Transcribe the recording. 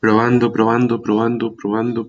probando, probando, probando, probando, probando.